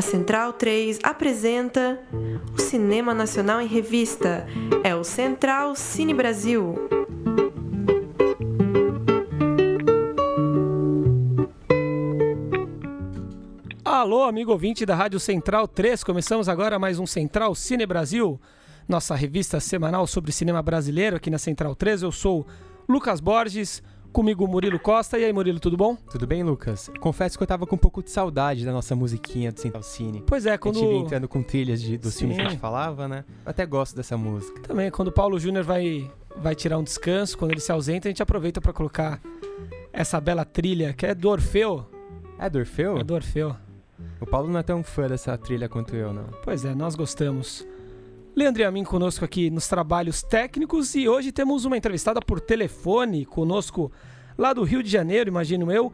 A Central 3 apresenta o Cinema Nacional em Revista. É o Central Cine Brasil. Alô, amigo ouvinte da Rádio Central 3. Começamos agora mais um Central Cine Brasil, nossa revista semanal sobre cinema brasileiro aqui na Central 3. Eu sou Lucas Borges, comigo Murilo Costa. E aí, Murilo, tudo bom? Tudo bem, Lucas? Confesso que eu tava com um pouco de saudade da nossa musiquinha do Central Cine. Pois é, quando. A gente vinha entrando com trilhas de, dos Sim. filmes que a gente falava, né? Eu até gosto dessa música. Também, quando o Paulo Júnior vai, vai tirar um descanso, quando ele se ausenta, a gente aproveita para colocar essa bela trilha, que é do Orfeu. É do Orfeu? É do Orfeu. O Paulo não é tão fã dessa trilha quanto eu, não. Pois é, nós gostamos. Leandro e a mim conosco aqui nos trabalhos técnicos e hoje temos uma entrevistada por telefone conosco lá do Rio de Janeiro, imagino eu.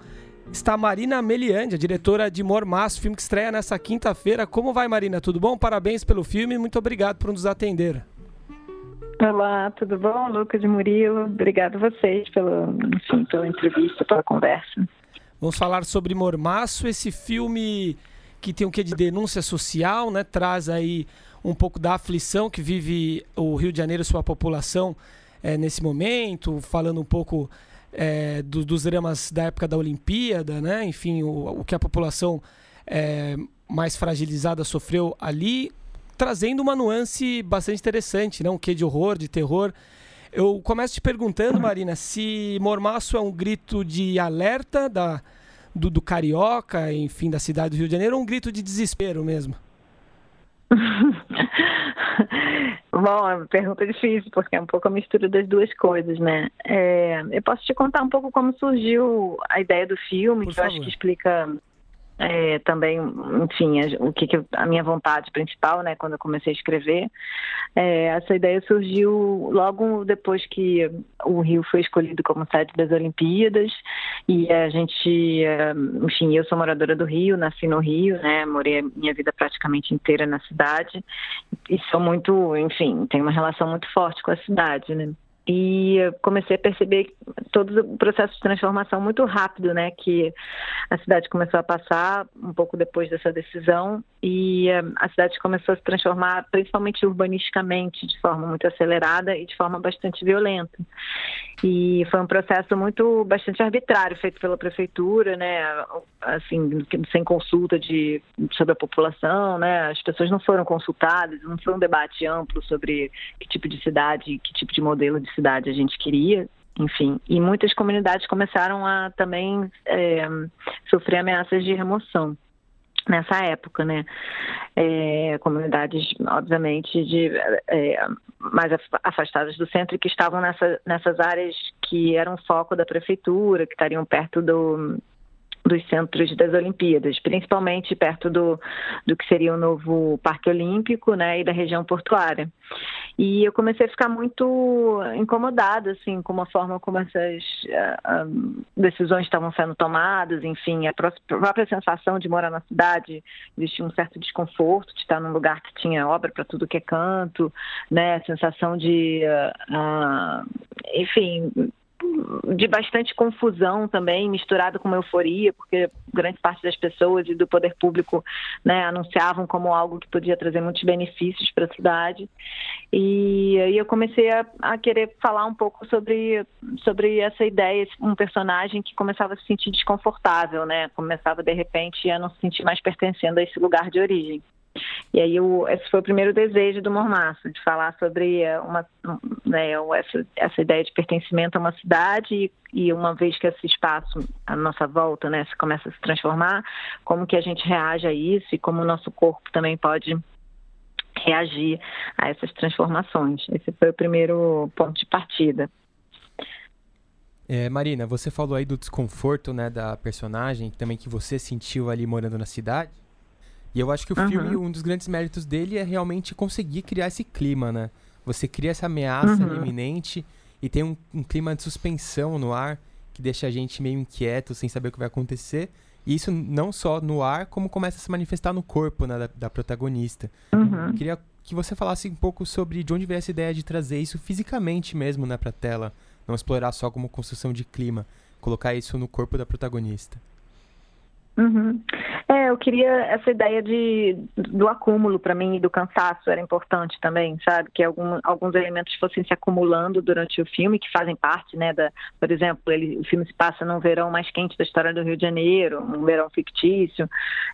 Está Marina Meliandi, a diretora de Mormaço, filme que estreia nessa quinta-feira. Como vai, Marina? Tudo bom? Parabéns pelo filme e muito obrigado por nos atender. Olá, tudo bom? Lucas e Murilo, obrigado a vocês pela, enfim, pela entrevista, pela conversa. Vamos falar sobre Mormaço, esse filme que tem um quê de denúncia social, né? Traz aí um pouco da aflição que vive o Rio de Janeiro, sua população é, nesse momento, falando um pouco é, do, dos dramas da época da Olimpíada, né? Enfim, o, o que a população é, mais fragilizada sofreu ali, trazendo uma nuance bastante interessante, né? Um quê de horror, de terror. Eu começo te perguntando, Marina, se Mormaço é um grito de alerta da, do, do carioca, enfim, da cidade do Rio de Janeiro, ou um grito de desespero mesmo? Bom, é uma pergunta difícil, porque é um pouco a mistura das duas coisas, né? É, eu posso te contar um pouco como surgiu a ideia do filme, Por que eu acho favor. que explica é, também, enfim, o que, que a minha vontade principal, né, quando eu comecei a escrever. É, essa ideia surgiu logo depois que o Rio foi escolhido como sede das Olimpíadas e a gente, é, enfim, eu sou moradora do Rio, nasci no Rio, né, morei minha vida praticamente inteira na cidade e sou muito, enfim, tenho uma relação muito forte com a cidade, né. E comecei a perceber todo o processo de transformação muito rápido, né, que a cidade começou a passar um pouco depois dessa decisão. E eh, a cidade começou a se transformar, principalmente urbanisticamente, de forma muito acelerada e de forma bastante violenta. E foi um processo muito bastante arbitrário feito pela prefeitura, né, assim, sem consulta de sobre a população, né, as pessoas não foram consultadas, não foi um debate amplo sobre que tipo de cidade, que tipo de modelo de cidade a gente queria, enfim, e muitas comunidades começaram a também é, sofrer ameaças de remoção nessa época, né? É, comunidades, obviamente, de é, mais af- afastadas do centro e que estavam nessa, nessas áreas que eram foco da prefeitura, que estariam perto do dos centros das Olimpíadas, principalmente perto do, do que seria o novo Parque Olímpico, né, e da região portuária. E eu comecei a ficar muito incomodada, assim, com a forma como essas ah, decisões estavam sendo tomadas, enfim, a pró- própria sensação de morar na cidade, existia um certo desconforto de estar num lugar que tinha obra para tudo que é canto, né, a sensação de, ah, ah, enfim, de bastante confusão também, misturada com uma euforia, porque grande parte das pessoas e do poder público né, anunciavam como algo que podia trazer muitos benefícios para a cidade. E aí eu comecei a, a querer falar um pouco sobre, sobre essa ideia, um personagem que começava a se sentir desconfortável, né? Começava de repente a não se sentir mais pertencendo a esse lugar de origem. E aí esse foi o primeiro desejo do Mormaço, de falar sobre eh, uma, um, né, essa, essa ideia de pertencimento a uma cidade e, e uma vez que esse espaço, a nossa volta, né, se começa a se transformar, como que a gente reage a isso e como o nosso corpo também pode reagir a essas transformações. Esse foi o primeiro ponto de partida. É, Marina, você falou aí do desconforto, né, da personagem, também que você sentiu ali morando na cidade. E eu acho que o Uhum. filme, um dos grandes méritos dele é realmente conseguir criar esse clima, né? Você cria essa ameaça Uhum. iminente e tem um, um clima de suspensão no ar que deixa a gente meio inquieto, sem saber o que vai acontecer. E isso não só no ar, como começa a se manifestar no corpo né, da, da protagonista. Uhum. Queria que você falasse um pouco sobre de onde veio essa ideia de trazer isso fisicamente mesmo né, pra tela. Não explorar só como construção de clima. Colocar isso no corpo da protagonista. Uhum. É, eu queria essa ideia de, do acúmulo para mim e do cansaço era importante também, sabe? Que algum, alguns elementos fossem se acumulando durante o filme, que fazem parte, né? Da, por exemplo, ele, o filme se passa num verão mais quente da história do Rio de Janeiro, um verão fictício,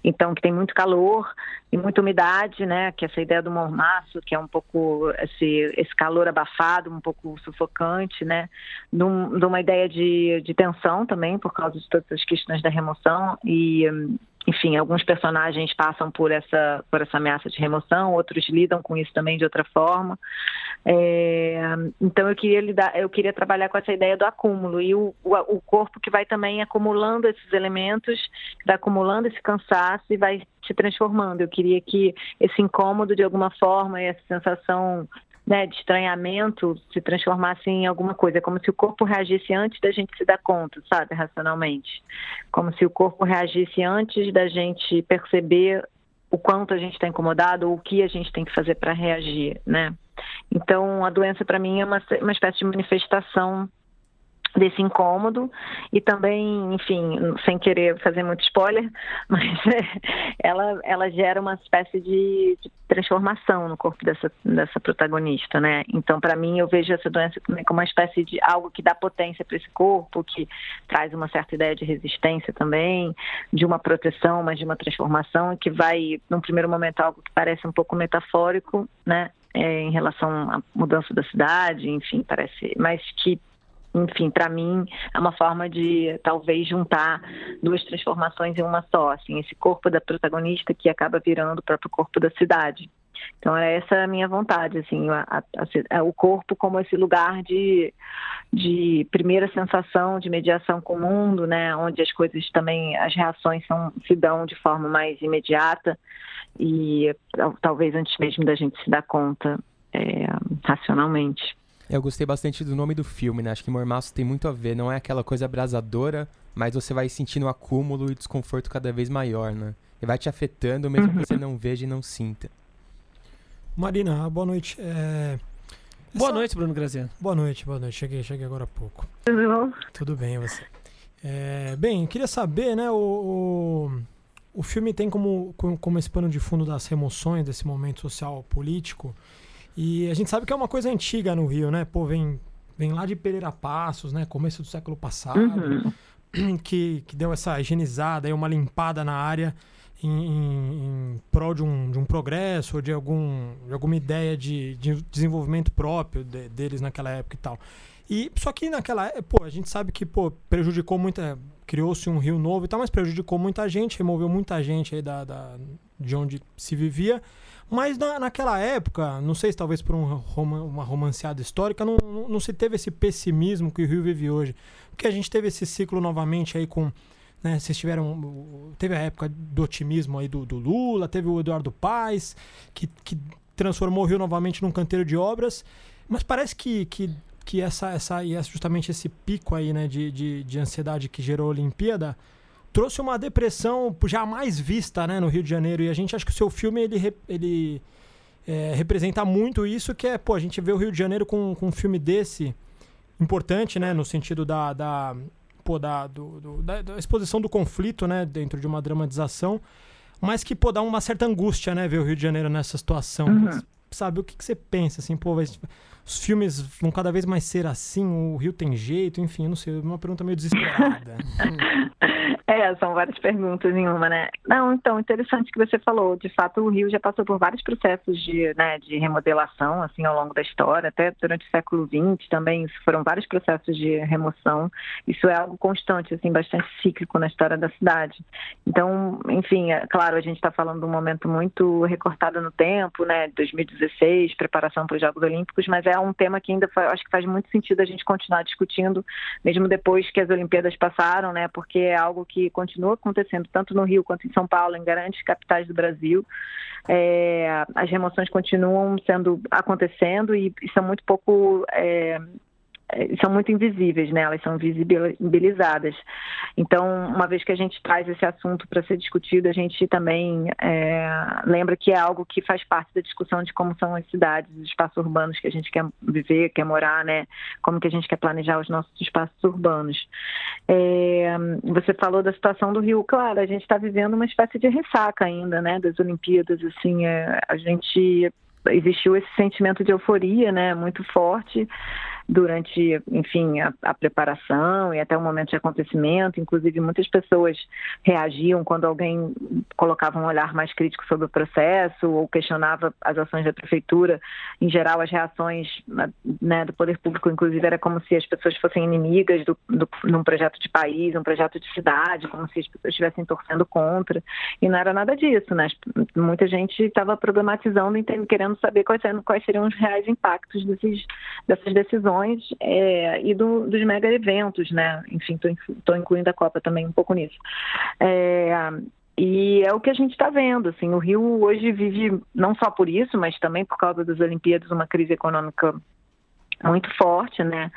então que tem muito calor e muita umidade, né? Que essa ideia do mormaço, que é um pouco esse, esse calor abafado, um pouco sufocante, né? De uma ideia de, de tensão também, por causa de todas as questões da remoção e enfim, alguns personagens passam por essa, por essa ameaça de remoção, outros lidam com isso também de outra forma. É, então eu queria lidar, eu queria trabalhar com essa ideia do acúmulo e o, o, o corpo que vai também acumulando esses elementos, vai acumulando esse cansaço e vai se transformando. Eu queria que esse incômodo de alguma forma e essa sensação né, de estranhamento se transformasse em alguma coisa. É como se o corpo reagisse antes da gente se dar conta, sabe, racionalmente. Como se o corpo reagisse antes da gente perceber o quanto a gente está incomodado ou o que a gente tem que fazer para reagir, né? Então, a doença para mim é uma, uma espécie de manifestação desse incômodo e também, enfim, sem querer fazer muito spoiler, mas ela, ela gera uma espécie de, de transformação no corpo dessa, dessa protagonista, né? Então, para mim, eu vejo essa doença também como uma espécie de algo que dá potência para esse corpo, que traz uma certa ideia de resistência também, de uma proteção, mas de uma transformação, que vai, num primeiro momento, algo que parece um pouco metafórico, né? É, em relação à mudança da cidade, enfim, parece, mas que enfim, para mim é uma forma de talvez juntar duas transformações em uma só, assim, esse corpo da protagonista que acaba virando o próprio corpo da cidade. Então era essa a minha vontade, assim, a, a, a, o corpo como esse lugar de, de primeira sensação, de mediação com o mundo, né, onde as coisas também, as reações são, se dão de forma mais imediata e talvez antes mesmo da gente se dar conta é, racionalmente. Eu gostei bastante do nome do filme, né? Acho que Mormaço tem muito a ver. Não é aquela coisa abrasadora, mas você vai sentindo um acúmulo e desconforto cada vez maior, né? E vai te afetando, mesmo que você não veja e não sinta. Marina, boa noite. É... Boa Essa... noite, Bruno Graziano. Boa noite, boa noite. Cheguei, cheguei agora há pouco. Tudo bom? Tudo bem, você? É... Bem, queria saber, né, o, o, o filme tem como, como esse pano de fundo das remoções desse momento social político e a gente sabe que é uma coisa antiga no Rio, né? Pô, vem, vem lá de Pereira Passos, né? Começo do século passado, uhum. que, que deu essa higienizada e uma limpada na área em, em, em prol de um, de um progresso ou de, algum, de alguma ideia de, de desenvolvimento próprio de, deles naquela época e tal. E só que naquela época, pô, a gente sabe que pô, prejudicou muita. Criou-se um rio novo e tal, mas prejudicou muita gente, removeu muita gente aí da, da, de onde se vivia. Mas na, naquela época, não sei se talvez por um uma romanceada histórica, não, não, não, se teve esse pessimismo que o Rio vive hoje. Porque a gente teve esse ciclo novamente aí com. Né, vocês tiveram. Teve a época do otimismo aí do, do Lula, teve o Eduardo Paes, que, que transformou o Rio novamente num canteiro de obras. Mas parece que, que, que essa, essa, e é justamente esse pico aí né, de, de, de ansiedade que gerou a Olimpíada trouxe uma depressão jamais vista né, no Rio de Janeiro. E a gente acha que o seu filme ele, ele é, representa muito isso, que é, pô, a gente vê o Rio de Janeiro com, com um filme desse importante, né, no sentido da, da, pô, da, do, do, da, da, exposição do conflito, né, dentro de uma dramatização, mas que, pô, dá uma certa angústia, né, ver o Rio de Janeiro nessa situação. Uhum. Sabe, o que, que você pensa, assim, pô, vai, os filmes vão cada vez mais ser assim, o Rio tem jeito, enfim, não sei, uma pergunta meio desesperada. é, são várias perguntas em uma, né? Não, então, interessante que você falou. De fato, o Rio já passou por vários processos de, né, de remodelação, assim, ao longo da história, até durante o século XX também foram vários processos de remoção. Isso é algo constante, assim, bastante cíclico na história da cidade. Então, enfim, é, claro, a gente está falando de um momento muito recortado no tempo, né? 2016, preparação para os Jogos Olímpicos, mas é é um tema que ainda acho que faz muito sentido a gente continuar discutindo, mesmo depois que as Olimpíadas passaram, né? Porque é algo que continua acontecendo tanto no Rio quanto em São Paulo, em grandes capitais do Brasil. É, as remoções continuam sendo acontecendo e, e são muito pouco é, são muito invisíveis, né? Elas são visibilizadas. Então, uma vez que a gente traz esse assunto para ser discutido, a gente também é, lembra que é algo que faz parte da discussão de como são as cidades, os espaços urbanos que a gente quer viver, quer morar, né? Como que a gente quer planejar os nossos espaços urbanos. É, você falou da situação do Rio, claro, a gente está vivendo uma espécie de ressaca ainda, né, das Olimpíadas, assim, é, a gente existiu esse sentimento de euforia, né, muito forte durante, enfim, a, a, preparação e até o momento de acontecimento. Inclusive, muitas pessoas reagiam quando alguém colocava um olhar mais crítico sobre o processo ou questionava as ações da prefeitura. Em geral, as reações né, do poder público, inclusive, era como se as pessoas fossem inimigas do, do, num projeto de país, um projeto de cidade, como se as pessoas estivessem torcendo contra. E não era nada disso, né? Muita gente estava problematizando e querendo saber quais, quais seriam os reais impactos desses, dessas decisões é, e do, dos mega eventos, né? Enfim, estou incluindo a Copa também um pouco nisso. É, e é o que a gente está vendo, assim, o Rio hoje vive, não só por isso, mas também por causa das Olimpíadas, uma crise econômica muito forte, né?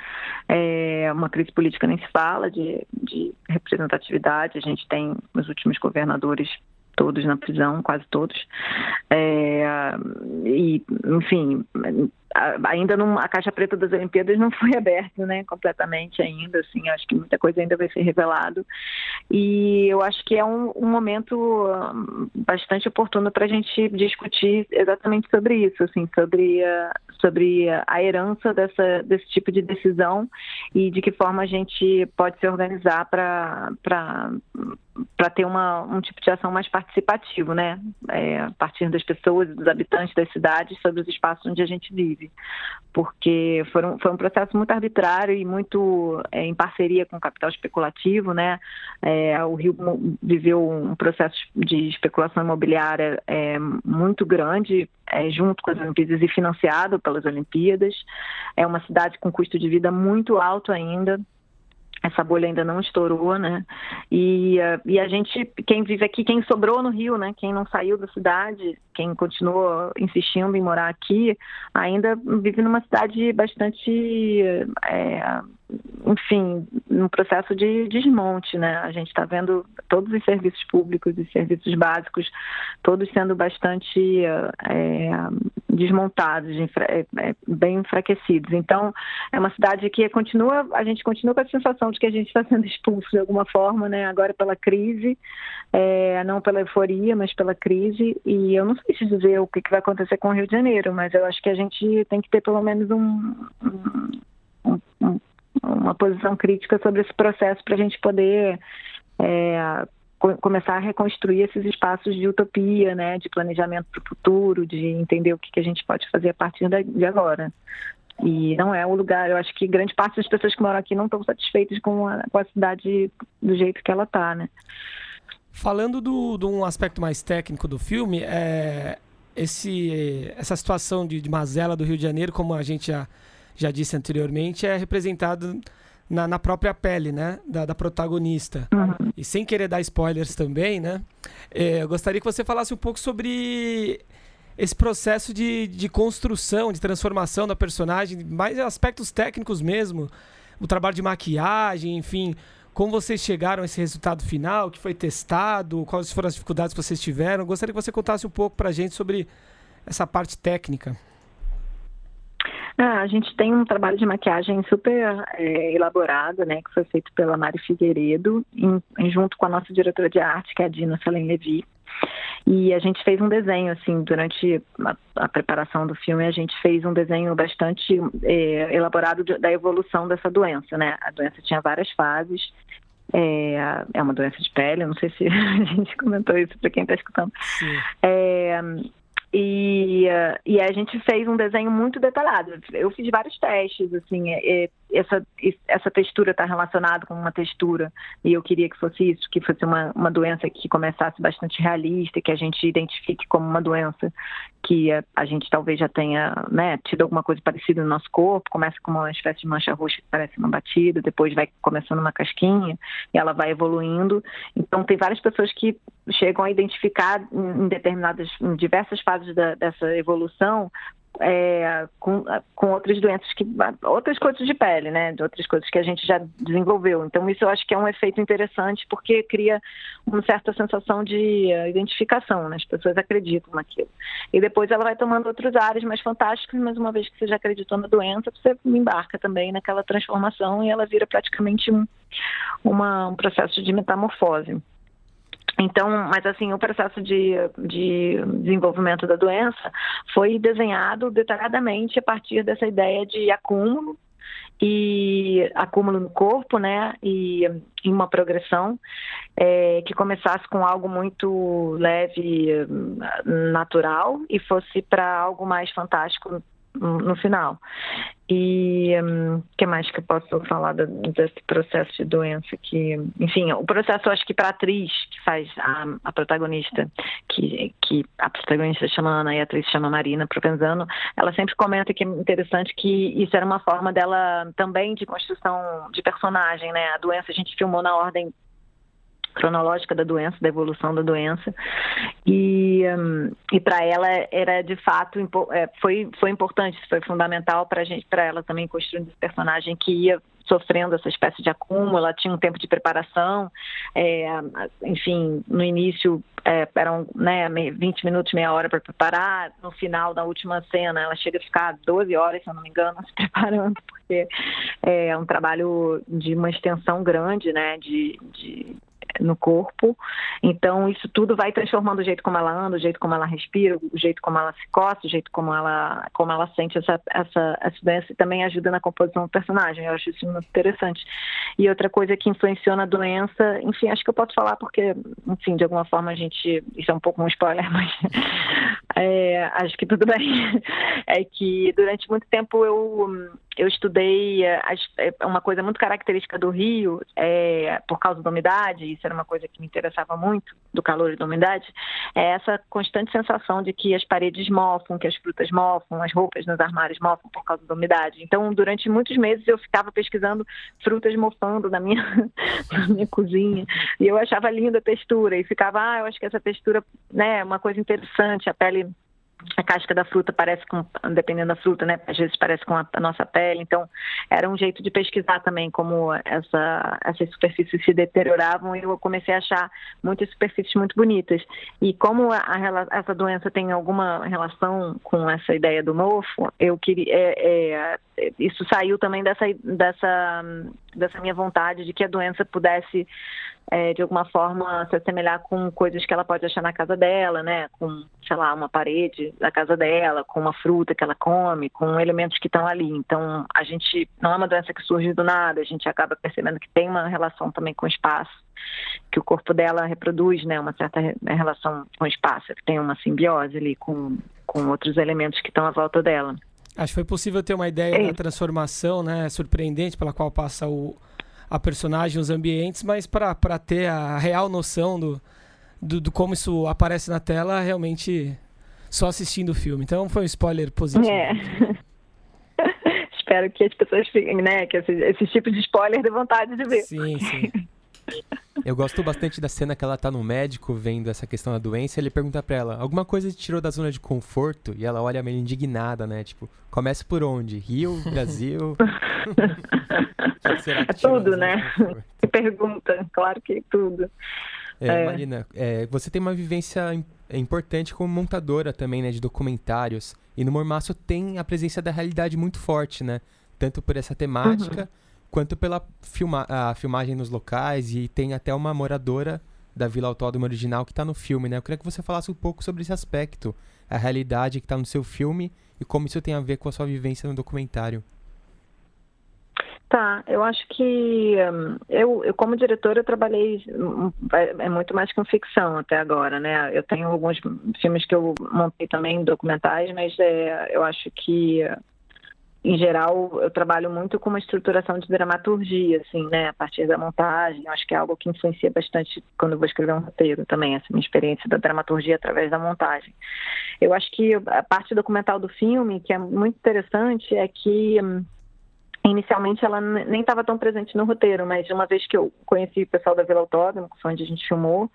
É, uma crise política nem se fala de, de representatividade. A gente tem os últimos governadores todos na prisão, quase todos. É, e, enfim, ainda não, a caixa preta das Olimpíadas não foi aberta, né, completamente ainda, assim, acho que muita coisa ainda vai ser revelado e eu acho que é um, um momento hum, bastante oportuno para a gente discutir exatamente sobre isso, assim, sobre a, sobre a herança dessa, desse tipo de decisão e de que forma a gente pode se organizar para ter uma, um tipo de ação mais participativo, né? É, a partir das pessoas dos habitantes das cidades sobre os espaços onde a gente vive. Porque foram, foi um processo muito arbitrário e muito é, em parceria com o capital especulativo, né? É, o Rio viveu um processo de especulação imobiliária é, muito grande, é, junto com as Olimpíadas e financiado pelas Olimpíadas. É uma cidade com custo de vida muito alto ainda, essa bolha ainda não estourou, né? E, uh, e a gente, quem vive aqui, quem sobrou no Rio, né? Quem não saiu da cidade, quem continuou insistindo em morar aqui, ainda vive numa cidade bastante, é, enfim, num processo de desmonte, né? A gente está vendo todos os serviços públicos e serviços básicos, todos sendo bastante é, desmontados, é, bem enfraquecidos. Então, é uma cidade que continua, a gente continua com a sensação de que a gente está sendo expulso de alguma forma, né? Agora pela crise, é, não pela euforia, mas pela crise. E eu não sei se dizer o que vai acontecer com o Rio de Janeiro, mas eu acho que a gente tem que ter pelo menos um, um, um uma posição crítica sobre esse processo para a gente poder é, começar a reconstruir esses espaços de utopia, né, de planejamento para o futuro, de entender o que, que a gente pode fazer a partir de agora. E não é o lugar, eu acho que grande parte das pessoas que moram aqui não estão satisfeitas com a, com a cidade do jeito que ela está, né. Falando do, de um aspecto mais técnico do filme, é, esse, essa situação de, de mazela do Rio de Janeiro, como a gente já, já disse anteriormente, é representado na, na própria pele, né? Da, da protagonista. Uhum. E sem querer dar spoilers também, né? É, eu gostaria que você falasse um pouco sobre esse processo de, de construção, de transformação da personagem, mais aspectos técnicos mesmo, o trabalho de maquiagem, enfim, como vocês chegaram a esse resultado final, que foi testado, quais foram as dificuldades que vocês tiveram. Gostaria que você contasse um pouco para a gente sobre essa parte técnica. Ah, a gente tem um trabalho de maquiagem super é, elaborado, né, que foi feito pela Mari Figueiredo, em, em, junto com a nossa diretora de arte, que é a Dina Salem Levi. E a gente fez um desenho, assim, durante a, a preparação do filme, a gente fez um desenho bastante é, elaborado de, da evolução dessa doença, né? A doença tinha várias fases, é, é, uma doença de pele, não sei se a gente comentou isso para quem está escutando. É, e, e a gente fez um desenho muito detalhado. Eu fiz vários testes, assim, é, é essa, essa textura está relacionada com uma textura, e eu queria que fosse isso, que fosse uma, uma doença que começasse bastante realista, que a gente identifique como uma doença que a, a gente talvez já tenha né, tido alguma coisa parecida no nosso corpo, começa com uma espécie de mancha roxa que parece uma batida, depois vai começando uma casquinha, e ela vai evoluindo. Então, tem várias pessoas que chegam a identificar em determinadas, em diversas fases da, dessa evolução, é, com, com outras doenças que outras coisas de pele, né, outras coisas que a gente já desenvolveu. Então isso eu acho que é um efeito interessante porque cria uma certa sensação de uh, identificação, né? as pessoas acreditam naquilo. E depois ela vai tomando outros áreas mais fantásticos, mas uma vez que você já acreditou na doença, você embarca também naquela transformação e ela vira praticamente um uma, um processo de metamorfose. Então, mas assim, o processo de, de desenvolvimento da doença foi desenhado detalhadamente a partir dessa ideia de acúmulo e acúmulo no corpo, né, e em uma progressão é, que começasse com algo muito leve, natural e fosse para algo mais fantástico no final. E o um, que mais que eu posso falar desse processo de doença? Que, enfim, o processo, acho que para a atriz que faz a, a, protagonista, que, que a protagonista chama Ana e a atriz chama Marina Provenzano, ela sempre comenta que é interessante que isso era uma forma dela também de construção de personagem, né? A doença a gente filmou na ordem cronológica da doença, da evolução da doença. E, um, e para ela era de fato é, foi foi importante, foi fundamental para gente, para ela também construir esse personagem que ia sofrendo essa espécie de acúmulo, ela tinha um tempo de preparação, é, enfim, no início é, eram né, 20 minutos, meia hora para preparar, no final da última cena ela chega a ficar 12 horas, se eu não me engano, se preparando, porque é um trabalho de uma extensão grande, né, de, de no corpo. Então, isso tudo vai transformando o jeito como ela anda, o jeito como ela respira, o jeito como ela se coça, o jeito como ela, como ela sente essa, essa, essa doença e também ajuda na composição do personagem. Eu acho isso muito interessante. E outra coisa que influenciou na doença, enfim, acho que eu posso falar porque, enfim, de alguma forma a gente. Isso é um pouco um spoiler, mas é, acho que tudo bem. É que durante muito tempo eu, eu estudei é, uma coisa muito característica do Rio, é, por causa da umidade, isso era uma coisa que me interessava muito, do calor e da umidade, é essa constante sensação de que as paredes mofam, que as frutas mofam, as roupas nos armários mofam por causa da umidade. Então, durante muitos meses eu ficava pesquisando frutas mofando na minha, na minha cozinha, e eu achava linda a textura, e ficava, ah, eu acho que essa textura né, é uma coisa interessante, a pele a casca da fruta parece com, dependendo da fruta, né? Às vezes parece com a, a, nossa pele. Então, era um jeito de pesquisar também como essa, essas superfícies se deterioravam e eu comecei a achar muitas superfícies muito bonitas. E como a, a, essa doença tem alguma relação com essa ideia do mofo, eu queria, é, é, isso saiu também dessa, dessa, dessa minha vontade de que a doença pudesse é, de alguma forma se assemelhar com coisas que ela pode achar na casa dela, né? Com, sei lá, uma parede da casa dela, com uma fruta que ela come, com elementos que estão ali. Então, a gente não é uma doença que surge do nada, a gente acaba percebendo que tem uma relação também com o espaço, que o corpo dela reproduz, né? Uma certa relação com o espaço, que tem uma simbiose ali com, com outros elementos que estão à volta dela. Acho que foi possível ter uma ideia é. da transformação, né? Surpreendente pela qual passa o a personagem, os ambientes, mas para ter a real noção do, do, do, como isso aparece na tela, realmente só assistindo o filme. Então foi um spoiler positivo. É. Espero que as pessoas fiquem, né? Que esse, esse tipo de spoiler dê vontade de ver. Sim, sim. Eu gosto bastante da cena que ela tá no médico vendo essa questão da doença ele pergunta pra ela, alguma coisa te tirou da zona de conforto? E ela olha meio indignada, né? Tipo, começa por onde? Rio, Brasil? é tudo, né? Que pergunta, claro que é tudo. É, é. Marina, é, você tem uma vivência importante como montadora também, né, de documentários. E no Mormaço tem a presença da realidade muito forte, né? Tanto por essa temática, uhum. Quanto pela filma a filmagem nos locais. E tem até uma moradora da Vila Autódromo original que está no filme, né? Eu queria que você falasse um pouco sobre esse aspecto, a realidade que está no seu filme e como isso tem a ver com a sua vivência no documentário. Tá, eu acho que hum, eu, eu como diretora eu trabalhei hum, é, é muito mais com ficção até agora, né? Eu tenho alguns filmes que eu montei também documentais, mas é, eu acho que em geral eu trabalho muito com uma estruturação de dramaturgia, assim, né? A partir da montagem, eu acho que é algo que influencia bastante quando eu vou escrever um roteiro também, essa minha experiência da dramaturgia através da montagem. Eu acho que a parte documental do filme que é muito interessante é que hum, Inicialmente ela nem estava tão presente no roteiro, mas uma vez que eu conheci o pessoal da Vila Autódromo, que foi onde a gente filmou,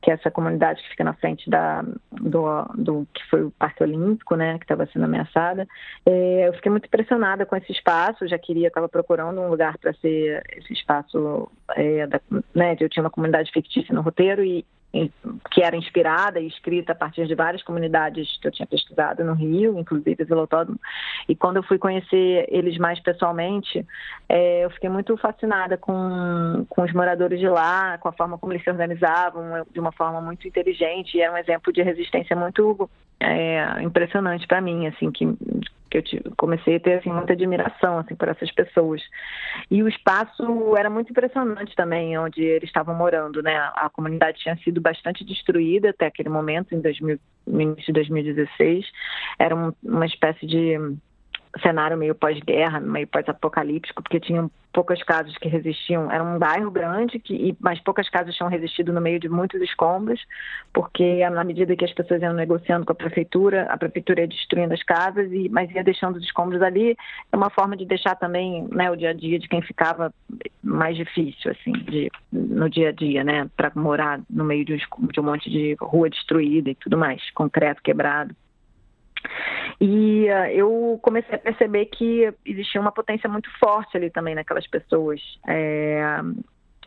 que é essa comunidade que fica na frente da, do, do que foi o Parque Olímpico, né, que estava sendo ameaçada, é, eu fiquei muito impressionada com esse espaço, já queria, estava procurando um lugar para ser esse espaço, é, da, né, eu tinha uma comunidade fictícia no roteiro e que era inspirada e escrita a partir de várias comunidades que eu tinha pesquisado no Rio, inclusive o Autódromo. E quando eu fui conhecer eles mais pessoalmente, é, eu fiquei muito fascinada com, com os moradores de lá, com a forma como eles se organizavam, de uma forma muito inteligente. E era um exemplo de resistência muito é, impressionante para mim, assim, que que eu tive, comecei a ter assim, muita admiração assim por essas pessoas. E o espaço era muito impressionante também onde eles estavam morando né? A, comunidade tinha sido bastante destruída até aquele momento em 2000, no início de 2016 era um, uma espécie de cenário meio pós-guerra, meio pós-apocalíptico, porque tinham poucas casas que resistiam. Era um bairro grande, que, mas poucas casas tinham resistido no meio de muitos escombros, porque na medida que as pessoas iam negociando com a prefeitura, a prefeitura ia destruindo as casas, e, mas ia deixando os escombros ali. É uma forma de deixar também né, o dia a dia de quem ficava mais difícil, assim, de, no dia a dia, né, para morar no meio de um, de um monte de rua destruída e tudo mais, concreto quebrado. E uh, eu comecei a perceber que existia uma potência muito forte ali também naquelas pessoas. É,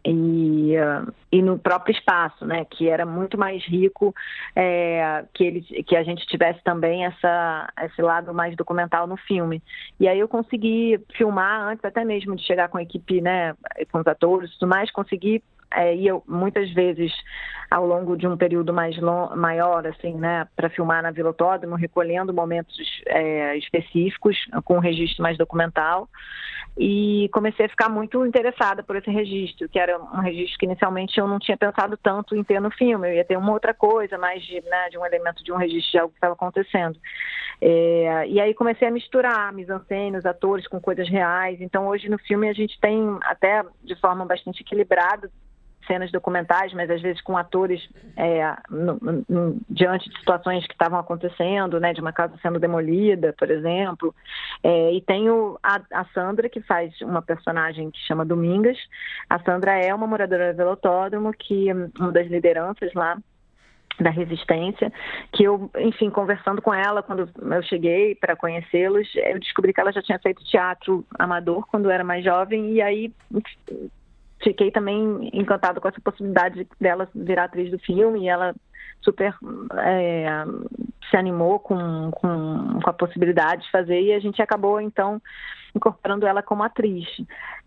e, uh, e no próprio espaço, né, que era muito mais rico, é, que, ele, que a gente tivesse também essa, esse lado mais documental no filme. E aí eu consegui filmar antes até mesmo de chegar com a equipe, né, com os atores e tudo mais, consegui é, e eu muitas vezes ao longo de um período mais long, maior, assim, né, para filmar na Vila Autódromo, recolhendo momentos é, específicos com um registro mais documental. E comecei a ficar muito interessada por esse registro, que era um registro que inicialmente eu não tinha pensado tanto em ter no filme, eu ia ter uma outra coisa, mais de, né, de um elemento de um registro de algo que estava acontecendo. É, e aí comecei a misturar mise-en-scène, os atores com coisas reais, então hoje no filme a gente tem até de forma bastante equilibrada cenas documentais, mas às vezes com atores é, no, no, diante de situações que estavam acontecendo, né, de uma casa sendo demolida, por exemplo. É, e tenho a, a, Sandra, que faz uma personagem que chama Domingas. A Sandra é uma moradora do Velotódromo, que uma das lideranças lá da resistência, que eu, enfim, conversando com ela quando eu cheguei para conhecê-los, eu descobri que ela já tinha feito teatro amador quando era mais jovem e aí fiquei também encantada com essa possibilidade dela virar atriz do filme e ela super é, se animou com, com, com, a possibilidade de fazer e a gente acabou então incorporando ela como atriz.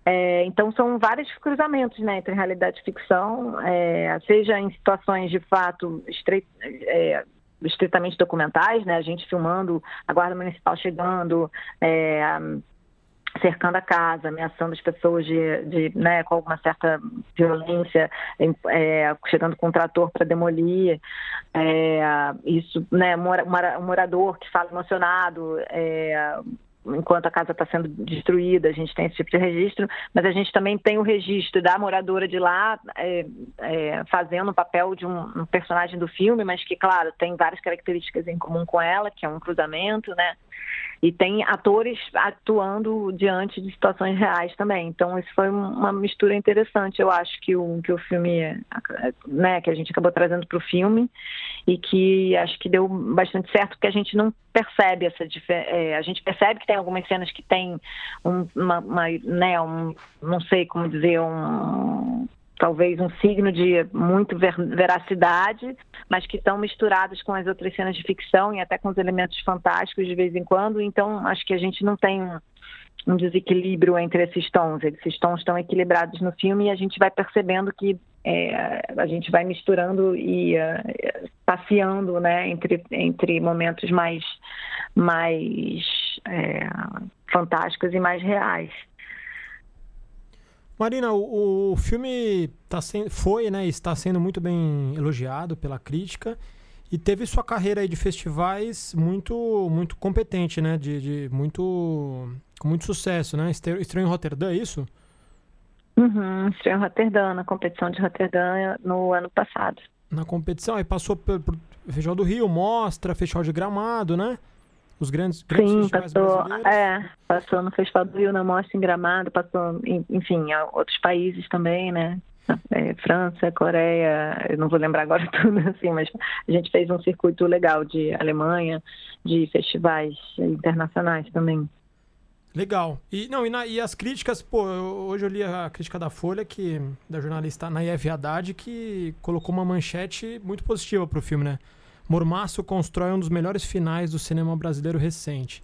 É, então são vários cruzamentos né, entre realidade e ficção, é, seja em situações de fato estreito, é, estritamente documentais, né, a gente filmando a guarda municipal chegando, é, cercando a casa, ameaçando as pessoas de, de né, com alguma certa violência, é, chegando com um trator para demolir. É, isso, né, um morador que fala emocionado, é, enquanto a casa está sendo destruída, a gente tem esse tipo de registro, mas a gente também tem o registro da moradora de lá é, é, fazendo o papel de um, um, personagem do filme, mas que, claro, tem várias características em comum com ela, que é um cruzamento, né? E tem atores atuando diante de situações reais também. Então, isso foi uma mistura interessante, eu acho, que o, que o filme, né, que a gente acabou trazendo para o filme e que acho que deu bastante certo, porque a gente não percebe essa. É, a gente percebe que tem algumas cenas que tem um, uma, uma, né, um, não sei como dizer, um talvez um signo de muito ver, veracidade, mas que estão misturados com as outras cenas de ficção e até com os elementos fantásticos de vez em quando. Então, acho que a gente não tem um, um desequilíbrio entre esses tons. Esses tons estão equilibrados no filme e a gente vai percebendo que é, a gente vai misturando e uh, passeando né, entre, entre momentos mais, mais é, fantásticos e mais reais. Marina, o, o filme tá sendo, foi, né, está sendo muito bem elogiado pela crítica e teve sua carreira aí de festivais muito muito competente, né, de, de muito com muito sucesso, né? Estreou em Roterdã, é isso? Uhum, estreou em Roterdã, na competição de Roterdã no ano passado. Na competição, aí passou por Festival do Rio, Mostra, Festival de Gramado, né? Os grandes, grandes Sim, passou, é, passou no Festival do Rio, na Mostra em Gramado, passou, enfim, outros países também, né? É, França, Coreia, eu não vou lembrar agora tudo assim, mas a gente fez um circuito legal de Alemanha, de festivais internacionais também. Legal. E não e, na, e as críticas, pô, eu, hoje eu li a crítica da Folha que da jornalista Nayef Haddad que colocou uma manchete muito positiva pro filme, né? Mormaço constrói um dos melhores finais do cinema brasileiro recente.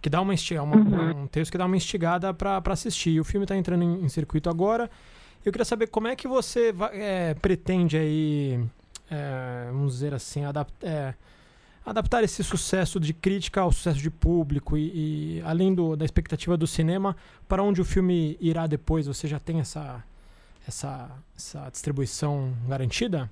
Que dá uma, uma uhum. um texto que dá uma instigada para assistir. E o filme está entrando em, em, circuito agora. Eu queria saber como é que você vai, é, pretende aí, é, vamos dizer assim, adaptar. É, adaptar esse sucesso de crítica ao sucesso de público e, e além do, da expectativa do cinema, para onde o filme irá depois? Você já tem essa, essa, essa distribuição garantida?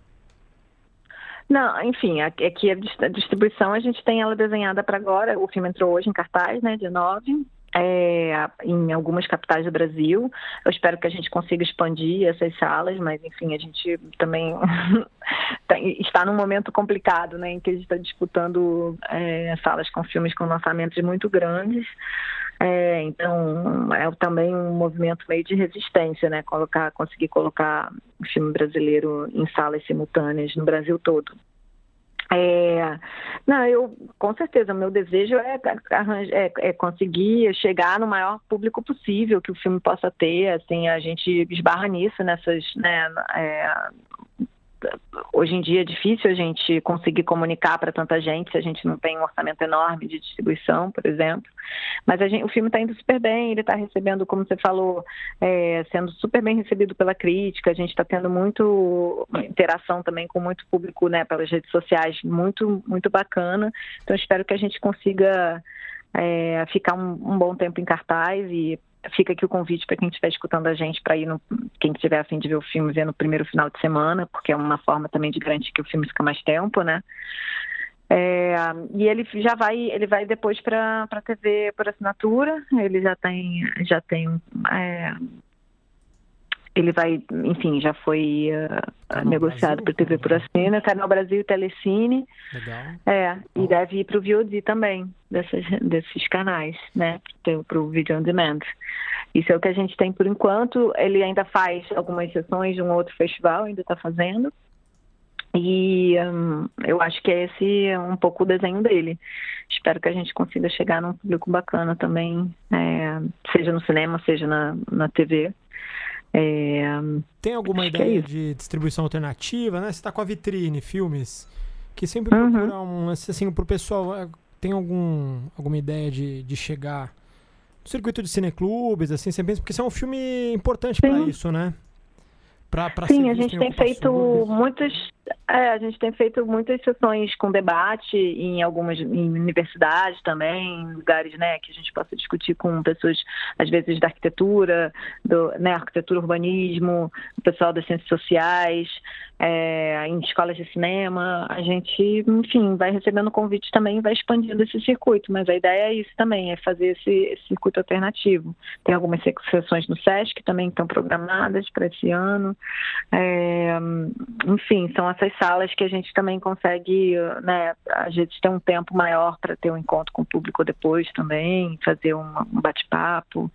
Não, enfim, aqui a distribuição a gente tem ela desenhada para agora. O filme entrou hoje em cartaz, né, de 9 é, em algumas capitais do Brasil. Eu espero que a gente consiga expandir essas salas, mas enfim, a gente também tá, está num momento complicado, né, em que a gente está disputando é, salas com filmes com lançamentos muito grandes. É, então é também um movimento meio de resistência, né? Colocar, conseguir colocar o filme brasileiro em salas simultâneas no Brasil todo. É, não, eu com certeza meu desejo é, é, é, conseguir chegar no maior público possível que o filme possa ter. Assim, a gente esbarra nisso nessas, né, é, hoje em dia é difícil a gente conseguir comunicar para tanta gente se a gente não tem um orçamento enorme de distribuição, por exemplo. Mas gente, o filme está indo super bem, ele está recebendo, como você falou, é, sendo super bem recebido pela crítica. A gente está tendo muito interação também com muito público, né, pelas redes sociais, muito muito bacana. Então espero que a gente consiga é, ficar um, um, bom tempo em cartaz e fica aqui o convite para quem estiver escutando a gente para ir no quem tiver afim de ver o filme ver no primeiro final de semana, porque é uma forma também de garantir que o filme fica mais tempo, né? É, e ele já vai, ele vai depois para para TV por assinatura. Ele já tem já tem é, ele vai, enfim, já foi uh, negociado para TV por assina, Canal Brasil e Telecine. Legal. É, Bom. e deve ir para o VOD também, dessas, desses canais, né, para o Video On Demand. Isso é o que a gente tem por enquanto. Ele ainda faz algumas sessões de um outro festival, ainda está fazendo. E um, eu acho que é esse um pouco o desenho dele. Espero que a gente consiga chegar num público bacana também, é, seja no cinema, seja na, na TV. É, Tem alguma é ideia é de distribuição alternativa, né? Você está com a vitrine, filmes, que sempre uhum. procura um, assim, pro pessoal, é, tem algum, alguma ideia de, de chegar no circuito de cineclubes, assim, você pensa, porque isso é um filme importante para isso, né? Pra, pra Sim, a gente tem feito muitos, é, a gente tem feito muitas sessões com debate em algumas em universidades também, em lugares, né, que a gente possa discutir com pessoas, às vezes da arquitetura, do, né, arquitetura, urbanismo, pessoal das ciências sociais, é, em escolas de cinema. A gente, enfim, vai recebendo convites também, e vai expandindo esse circuito. Mas a ideia é isso também, é fazer esse, esse circuito alternativo. Tem algumas sessões no SESC também estão programadas para esse ano. É, enfim, são essas salas que a gente também consegue, né, a gente tem um tempo maior para ter um encontro com o público depois também, fazer um, um bate-papo.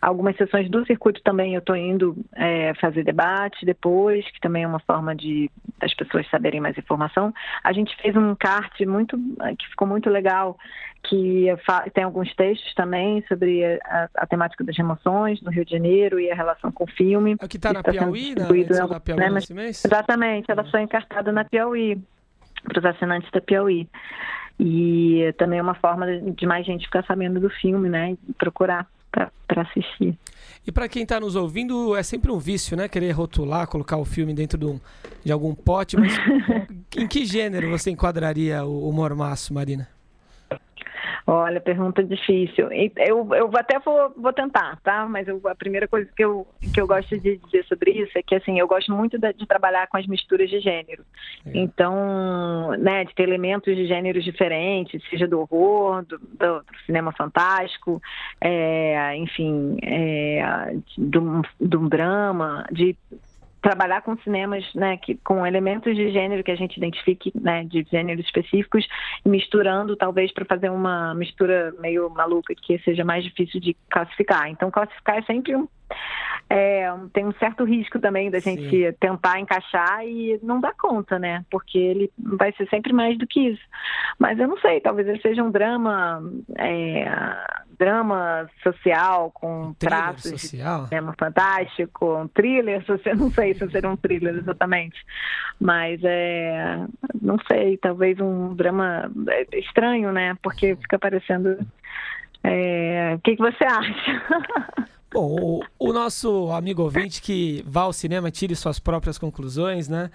Algumas sessões do circuito também eu estou indo é, fazer debate depois, que também é uma forma de das pessoas saberem mais informação. A gente fez um cart muito que ficou muito legal, que tem alguns textos também sobre a, a temática das emoções no Rio de Janeiro e a relação com o filme. É que está na tá Piauí, da Piauí né? mês? Exatamente, ela foi encartada na Piauí, para os assinantes da Piauí. E também é uma forma de mais gente ficar sabendo do filme, né? E procurar para assistir. E para quem está nos ouvindo, é sempre um vício, né? Querer rotular, colocar o filme dentro de, um, de algum pote. Mas em que gênero você enquadraria o, o Mormaço, Marina? Olha, pergunta difícil. Eu, eu até vou, vou tentar, tá? Mas eu, a primeira coisa que eu, que eu gosto de dizer sobre isso é que, assim, eu gosto muito de, de trabalhar com as misturas de gênero. É. Então, né, de ter elementos de gêneros diferentes, seja do horror, do, do, cinema fantástico, é, enfim, é, de, um, de um drama, de trabalhar com cinemas, né, que, com elementos de gênero que a gente identifique, né, de gêneros específicos, misturando talvez para fazer uma mistura meio maluca que seja mais difícil de classificar. Então, classificar é sempre um é, tem um certo risco também da gente Sim. tentar encaixar e não dar conta, né? Porque ele vai ser sempre mais do que isso. Mas eu não sei, talvez ele seja um drama, é, drama social com um traços social. de fantástico, um thriller social, não sei se seria um thriller exatamente, mas é, não sei, talvez um drama é, estranho, né? Porque fica parecendo é, o que, que você acha? Bom, o, o, nosso amigo ouvinte que vá ao cinema tire suas próprias conclusões, né?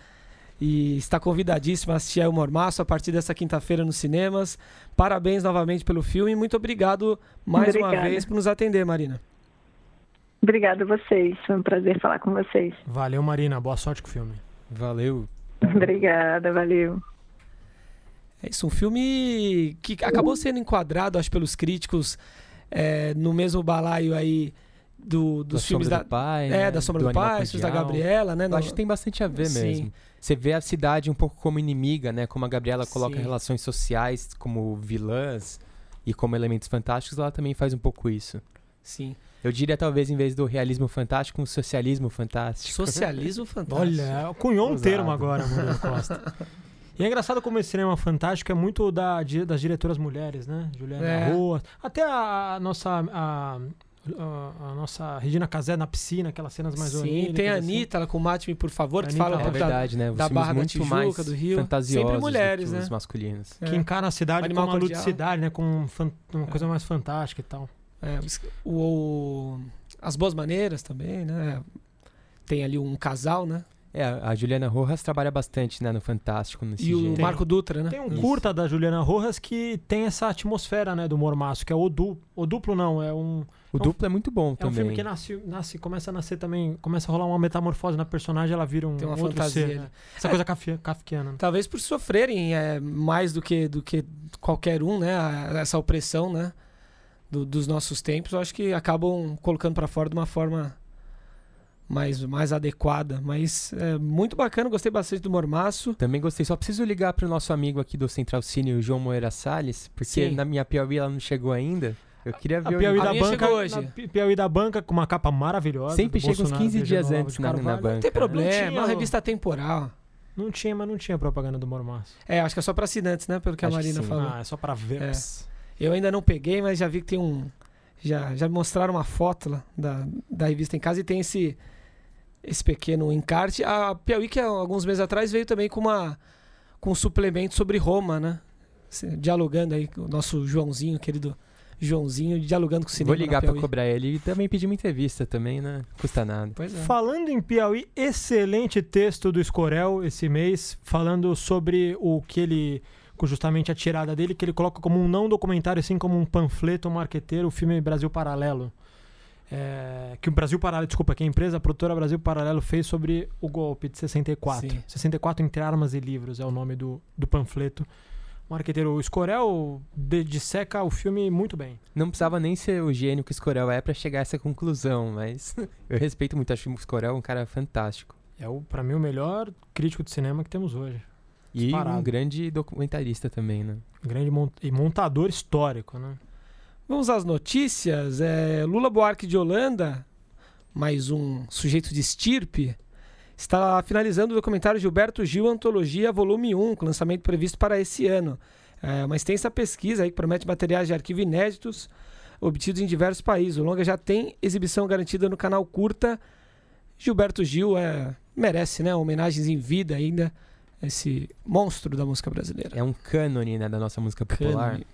E está convidadíssimo a assistir ao Mormaço a partir dessa quinta-feira nos cinemas. Parabéns novamente pelo filme e muito obrigado mais Obrigada. uma vez por nos atender, Marina. Obrigada a vocês, foi um prazer falar com vocês. Valeu, Marina, boa sorte com o filme. Valeu. Obrigada, valeu. É isso, um filme que acabou sendo enquadrado, acho, pelos críticos é, no mesmo balaio aí do, dos da filmes da, do pai, é, né? da Sombra do, do Pai, da Gabriela, né? Eu acho que tem bastante a ver Sim. mesmo. Você vê a cidade um pouco como inimiga, né? Como a Gabriela coloca Sim. relações sociais como vilãs e como elementos fantásticos, ela também faz um pouco isso. Sim. Eu diria talvez em vez do realismo fantástico, um socialismo fantástico. Socialismo fantástico. Olha, cunhou um termo agora, Murilo Costa. E é engraçado como esse cinema fantástico é muito da, das diretoras mulheres, né? Juliana é. Rua. Até a, a nossa. A, a, a, nossa Regina Casé na piscina, aquelas cenas mais Sim, tem a assim. Anitta, assim. ela com Mate-me, por favor, que fala é verdade, né? da Barra da Tijuca, do Rio. Sempre mulheres, né? masculinos. Que é. encara a cidade Animal com uma ludicidade, né? Com uma coisa mais fantástica e tal. É, o, o, as boas maneiras também, né? Tem ali um casal, né? É, a Juliana Rojas trabalha bastante né, no Fantástico. Nesse e o Marco Dutra, né? Tem um Isso. curta da Juliana Rojas que tem essa atmosfera né, do mormaço, que é o duplo. O duplo não, é um. O é um, duplo é muito bom é também. É um filme que nasce, nasce, começa a nascer também, começa a rolar uma metamorfose na personagem, ela vira um tem uma outro fantasia. ser. Né? Essa é, coisa kafkiana. Né? Talvez por sofrerem é, mais do que, do que qualquer um, né? Essa opressão, né? Do, dos nossos tempos, eu acho que acabam colocando para fora de uma forma mais, mais adequada. Mas é muito bacana, gostei bastante do Mormaço. Também gostei. Só preciso ligar para o nosso amigo aqui do Central Cine, o João Moreira Salles, porque Sim. na minha Piauí ela não chegou ainda. Eu queria ver a Piauí da banca hoje. Piauí da banca com uma capa maravilhosa. Sempre chega uns 15 dias antes na, na banca. Não tem problema, não tinha, uma revista temporal. Não tinha, mas não tinha propaganda do Mormaço. É, acho que é só para assinantes, né? Pelo que acho a Marina falou. Ah, é só para ver. É. Eu ainda não peguei, mas já vi que tem um. Já, já me mostraram uma foto lá da, da revista em casa e tem esse esse pequeno encarte. A Piauí, que há alguns meses atrás, veio também com, uma, com um suplemento sobre Roma, né? Dialogando aí com o nosso Joãozinho, querido Joãozinho, dialogando com o cinema. Vou ligar para cobrar ele e também pedir uma entrevista também, né? Custa nada. É. Falando em Piauí, excelente texto do Escorel esse mês, falando sobre o que ele com justamente a tirada dele, que ele coloca como um não documentário, assim como um panfleto um marqueteiro, o filme Brasil Paralelo é, que o Brasil Paralelo, desculpa, que a empresa a produtora Brasil Paralelo fez sobre o golpe de 64. Sim. 64 entre armas e livros é o nome do, do panfleto. O marqueteiro Escorel disseca o filme muito bem. Não precisava nem ser o gênio que o Escorel é para chegar a essa conclusão, mas eu respeito muito, acho que o Escorel é um cara fantástico. É, o para mim, o melhor crítico de cinema que temos hoje. E Disparado. um grande documentarista também, né? Grande mont e montador histórico, né? Vamos às notícias. É, Lula Buarque de Holanda, mais um sujeito de estirpe, está finalizando o documentário Gilberto Gil Antologia Volume 1, com lançamento previsto para esse ano. É uma extensa pesquisa aí que promete materiais de arquivo inéditos obtidos em diversos países. O longa já tem exibição garantida no canal Curta. Gilberto Gil é, merece né, homenagens em vida ainda, esse monstro da música brasileira. É um cânone né, da nossa música popular. Cânone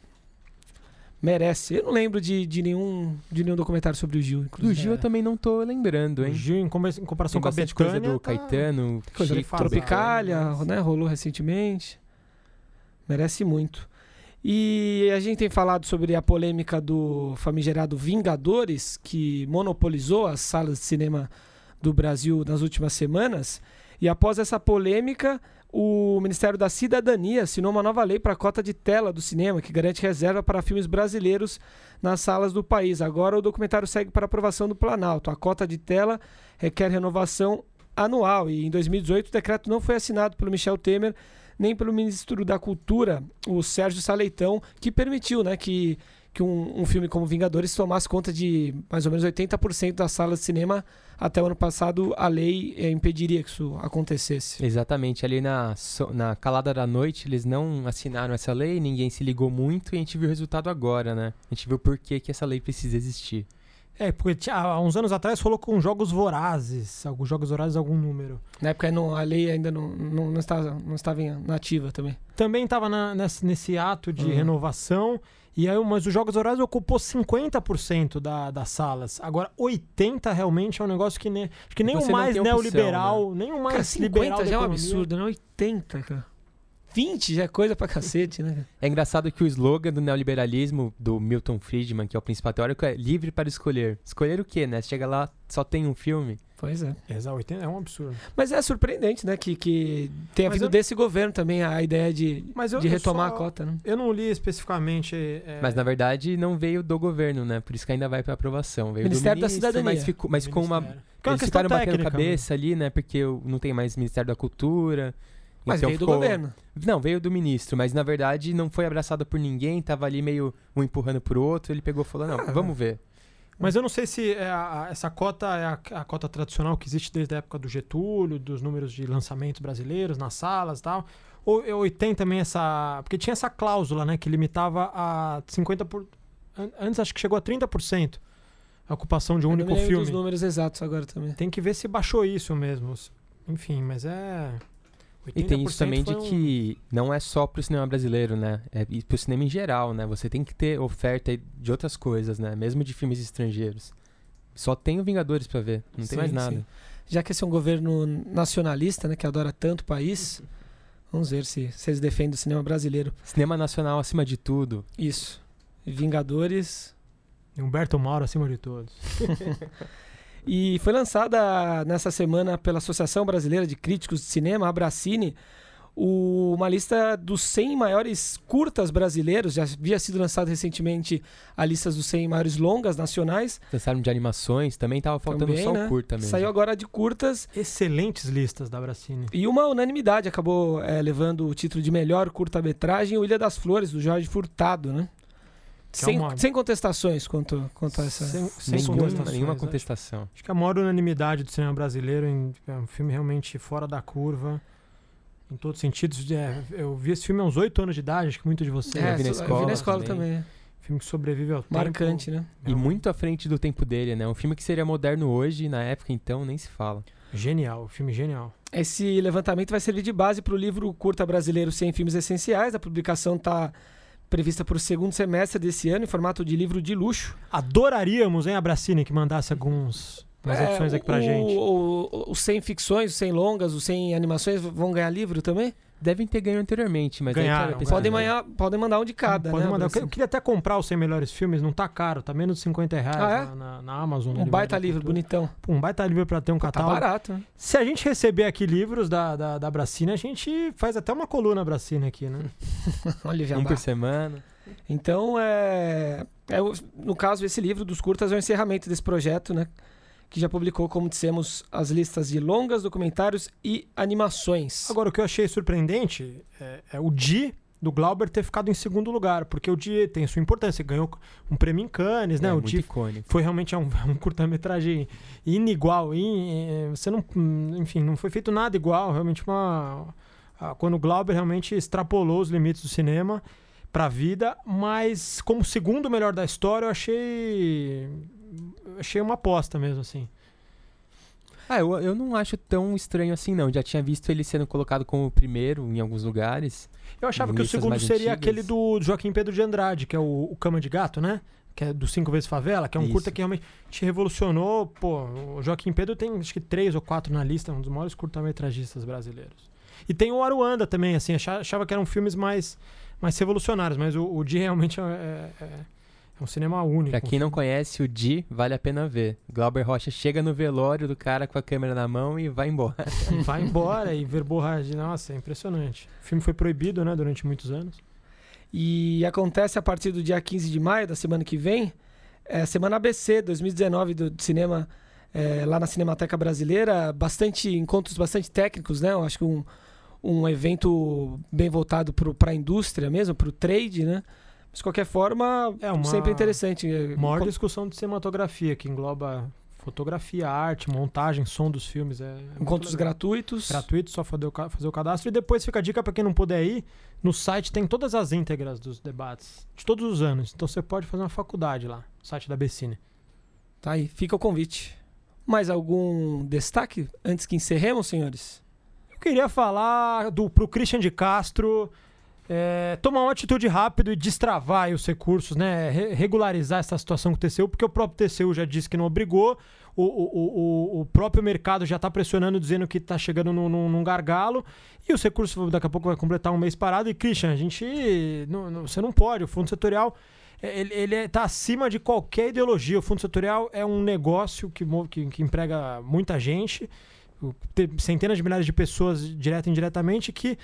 merece. Eu não lembro de, de, nenhum, de nenhum documentário sobre o Gil. Inclusive. Do Gil é. eu também não tô lembrando, hein? O Gil, em, em comparação Tem com a Betânia, coisa do tá... Caetano, coisa Chico, Tropicália, né? Rolou recentemente. Merece muito. E a gente tem falado sobre a polêmica do famigerado Vingadores, que monopolizou as salas de cinema do Brasil nas últimas semanas. E após essa polêmica, o Ministério da Cidadania assinou uma nova lei para a cota de tela do cinema, que garante reserva para filmes brasileiros nas salas do país. Agora o documentário segue para aprovação do Planalto. A cota de tela requer renovação anual e em 2018 o decreto não foi assinado pelo Michel Temer nem pelo ministro da Cultura, o Sérgio Saleitão, que permitiu né, que, que um, um filme como Vingadores tomasse conta de mais ou menos 80% das salas de cinema. Até o ano passado, a lei eh, impediria que isso acontecesse. Exatamente. Ali na, na calada da noite, eles não assinaram essa lei, ninguém se ligou muito e a gente viu o resultado agora, né? A gente viu por que, que essa lei precisa existir. É, porque há uns anos atrás rolou com jogos vorazes. Alguns jogos vorazes, algum número. Na época, não, a lei ainda não, não, não, estava, não estava nativa também. Também estava nesse, nesse ato de Uhum. renovação. E aí, mas os jogos vorazes ocupou 50% da, das salas. Agora, 80% realmente é um negócio que, nem acho que nem Você o mais tem opção, neoliberal, nem o mais Cara, 50 liberal da já é um absurdo, né? 80, cara. 20 já é coisa pra cacete, né? É engraçado que o slogan do neoliberalismo do Milton Friedman, que é o principal teórico, é livre para escolher. Escolher o quê, né? Você chega lá, só tem um filme. Pois é. Exato, 80 é um absurdo. Mas é surpreendente, né? Que, que tenha Mas vindo eu- desse governo também a ideia de, Mas eu- de eu retomar só- a cota, né? Eu não li especificamente. é, Mas na verdade não veio do governo, né? Por isso que ainda vai para aprovação. Veio Ministério do da Cidadania. Mas, ficou, mas com uma. É Eles ficaram batendo técnica, cabeça ali, né? Porque não tem mais Ministério da Cultura. Mas então veio do ficou- governo. Não, veio do ministro, mas na verdade não foi abraçado por ninguém, tava ali meio um empurrando pro outro, ele pegou e falou, não, Ah, vamos ver. Mas eu não sei se é a- essa cota é a, a cota tradicional que existe desde a época do Getúlio, dos números de lançamentos brasileiros nas salas e tal. Ou, ou tem também essa. Porque tinha essa cláusula, né? Que limitava a 50%. Por, an- antes acho que chegou a 30% a ocupação de um Eu único filme. dos números exatos agora também. Tem que ver se baixou isso mesmo. Enfim, mas é. E tem isso também de foi um- que não é só pro cinema brasileiro, né? É pro cinema em geral, né? Você tem que ter oferta de outras coisas, né? Mesmo de filmes estrangeiros. Só tem o Vingadores pra ver, não Sim, tem mais nada. sim. Já que esse é um governo nacionalista, né? Que adora tanto o país, vamos ver se, se eles defendem o cinema brasileiro. Cinema nacional acima de tudo. Isso. Vingadores. Humberto Mauro acima de todos. E foi lançada nessa semana pela Associação Brasileira de Críticos de Cinema, a Abracine, o- uma lista dos 100 maiores curtas brasileiros. Já havia sido lançada recentemente a lista dos 100 maiores longas nacionais. Lançaram de animações, também tava faltando Também, só né? o curta mesmo. Saiu agora de curtas Excelentes listas da Bracine. e uma unanimidade acabou eh, levando o título de melhor curta-metragem, o Ilha das Flores, do Jorge Furtado, né? Que é Sem, uma- sem contestações quanto, quanto a essa. Sem, sem Nenhuma, contestações, nenhuma acho. contestação. Acho que a maior unanimidade do cinema brasileiro em- é um filme realmente fora da curva. Em todos os sentidos. É, eu vi esse filme há uns oito anos de idade, acho que muito de vocês. É, eu vi na eu vi escola na escola também. também. é. Filme que sobrevive ao tempo. Marcante, né? E muito à frente do tempo dele, né? Um filme que seria moderno hoje, na época então, nem se fala. Genial, filme genial. Esse levantamento vai servir de base para o livro Curta Brasileiro 100 Filmes Essenciais. A publicação está prevista para o segundo semestre desse ano, em formato de livro de luxo. Adoraríamos, hein, a Bracine, que mandasse alguns umas É, opções aqui pra o, gente. Os 100 ficções, os 100 longas, os 100 animações vão ganhar livro também? Devem ter ganho anteriormente, mas Ganharam, aí, cara, pesquisa- Podem, manhar, podem mandar um de cada, né? mandar. Eu, queria até comprar os 100 melhores filmes, não tá caro, tá menos de 50 reais Ah, é? na, na- na Amazon. Um baita livro, bonitão. Pô, um baita livro pra ter um Tá catálogo. barato, né? Se a gente receber aqui livros da, da, da Bracine, a gente faz até uma coluna Bracine aqui, né? Olha, já Um por semana. Então, é, é no caso, esse livro dos curtas é o encerramento desse projeto, né? Que já publicou, como dissemos, as listas de longas, documentários e animações. Agora, o que eu achei surpreendente é, é o Di do Glauber ter ficado em segundo lugar, porque o Di tem sua importância, ganhou um prêmio em Cannes, né? é, o muito Di foi realmente um, um curta-metragem inigual, in- eh, você não, hum, enfim, não foi feito nada igual, realmente uma quando o Glauber realmente extrapolou os limites do cinema para a vida, mas como segundo melhor da história, eu achei achei uma aposta mesmo assim. Ah, eu, eu não acho tão estranho assim, não. Já tinha visto ele sendo colocado como o primeiro em alguns lugares. Eu achava que o segundo seria antigas. aquele do Joaquim Pedro de Andrade, que é o, o Cama de Gato, né? Que é do Cinco Vezes Favela, que é um Isso. curta que realmente te revolucionou. Pô, o Joaquim Pedro tem acho que três ou quatro na lista, um dos maiores curta-metragistas brasileiros. E tem o Aruanda também, assim, achava, achava que eram filmes mais, mais revolucionários, mas o, o Di realmente é, é- é- um cinema único. Pra quem não conhece o Di, vale a pena ver. Glauber Rocha chega no velório do cara com a câmera na mão e vai embora. Vai embora e verborragem. Nossa, é impressionante. O filme foi proibido, né, durante muitos anos. E acontece a partir do dia 15 de maio da semana que vem, é a Semana ABC 2019 do cinema é, lá na Cinemateca Brasileira, bastante encontros bastante técnicos, né? Eu acho que um, um evento bem voltado para a indústria mesmo, para o trade, né? Mas, de qualquer forma, É uma- sempre interessante. Maior Com- discussão de cinematografia, que engloba fotografia, arte, montagem, som dos filmes. É, é Encontros gratuitos. gratuito, só fazer o, fazer o cadastro. E depois fica a dica para quem não puder ir, no site tem todas as íntegras dos debates, de todos os anos. Então você pode fazer uma faculdade lá, no site da Becine. Tá aí, fica o convite. Mais algum destaque antes que encerremos, senhores? Eu queria falar do, pro Christian de Castro é, tomar uma atitude rápida e destravar os recursos, né? Re- regularizar essa situação com o TCU, porque o próprio TCU já disse que não obrigou, o, o, o, o próprio mercado já está pressionando, dizendo que está chegando num, num- gargalo, e os recursos daqui a pouco vai completar um mês parado. E, Christian, a gente. não- não- você não pode, o fundo setorial. é, Ele, está acima de qualquer ideologia. O fundo setorial é um negócio que, que, que emprega muita gente, centenas de milhares de pessoas, direta e indiretamente, que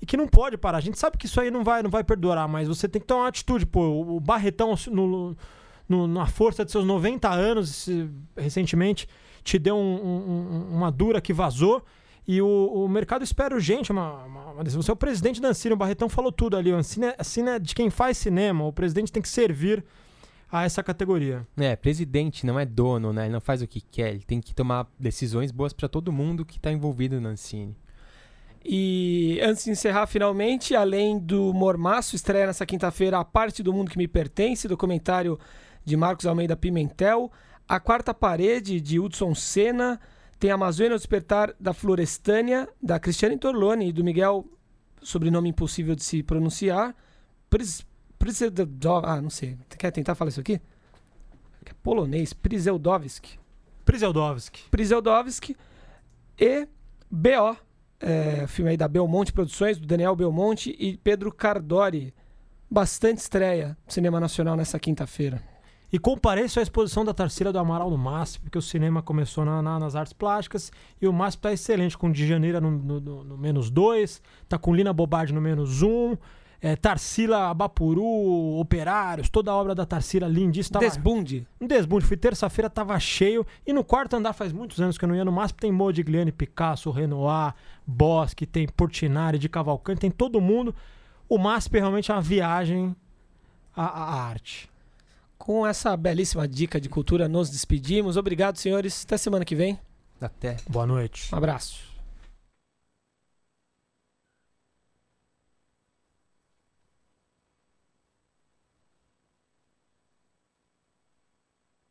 e que não pode parar. A gente sabe que isso aí não vai, não vai perdurar, mas você tem que tomar uma atitude. Pô, o Barretão, no, no- na força de seus 90 anos, recentemente, te deu um- um- um- uma dura que vazou. E o, o mercado espera urgente uma, uma, uma. Você é o presidente da Ancine, o Barretão falou tudo ali. A Ancine, Ancine é de quem faz cinema. O presidente tem que servir a essa categoria. É, presidente não é dono, né? Ele não faz o que quer. Ele tem que tomar decisões boas para todo mundo que tá envolvido na Ancine. E antes de encerrar, finalmente, além do Mormaço, estreia nessa quinta-feira A Parte do Mundo que Me Pertence, documentário de Marcos Almeida Pimentel. A Quarta Parede, de Hudson Senna. Tem Amazônia ao Despertar da Florestânia, da Cristiane Torlone e do Miguel, sobrenome impossível de se pronunciar. Pris, Priseldov- ah, não sei. Quer tentar falar isso aqui? É polonês. Prizeldowski. Prizeldovski. Prizeldowski e BO, é, filme aí da Belmonte Produções, do Daniel Belmonte e Pedro Cardori. Bastante estreia no cinema nacional nessa quinta-feira. E compareço à exposição da Tarsila do Amaral no MASP, porque o cinema começou na- na- nas artes plásticas e o MASP tá excelente, com De Janeiro no, no- no- no menos dois, tá com Lina Bobardi no menos um, é, Tarsila, Abapuru, Operários, toda a obra da Tarsila lindíssima. Tava- Desbunde. Um desbunde, fui terça-feira, tava cheio. E no quarto andar, faz muitos anos que eu não ia no MASP, tem Modigliani, Picasso, Renoir, Bosque, tem Portinari, de Cavalcante, tem todo mundo. O MASP realmente é uma viagem à, à arte. Com essa belíssima dica de cultura, nos despedimos. Obrigado, senhores. Até semana que vem. Até. Boa noite. Um abraço.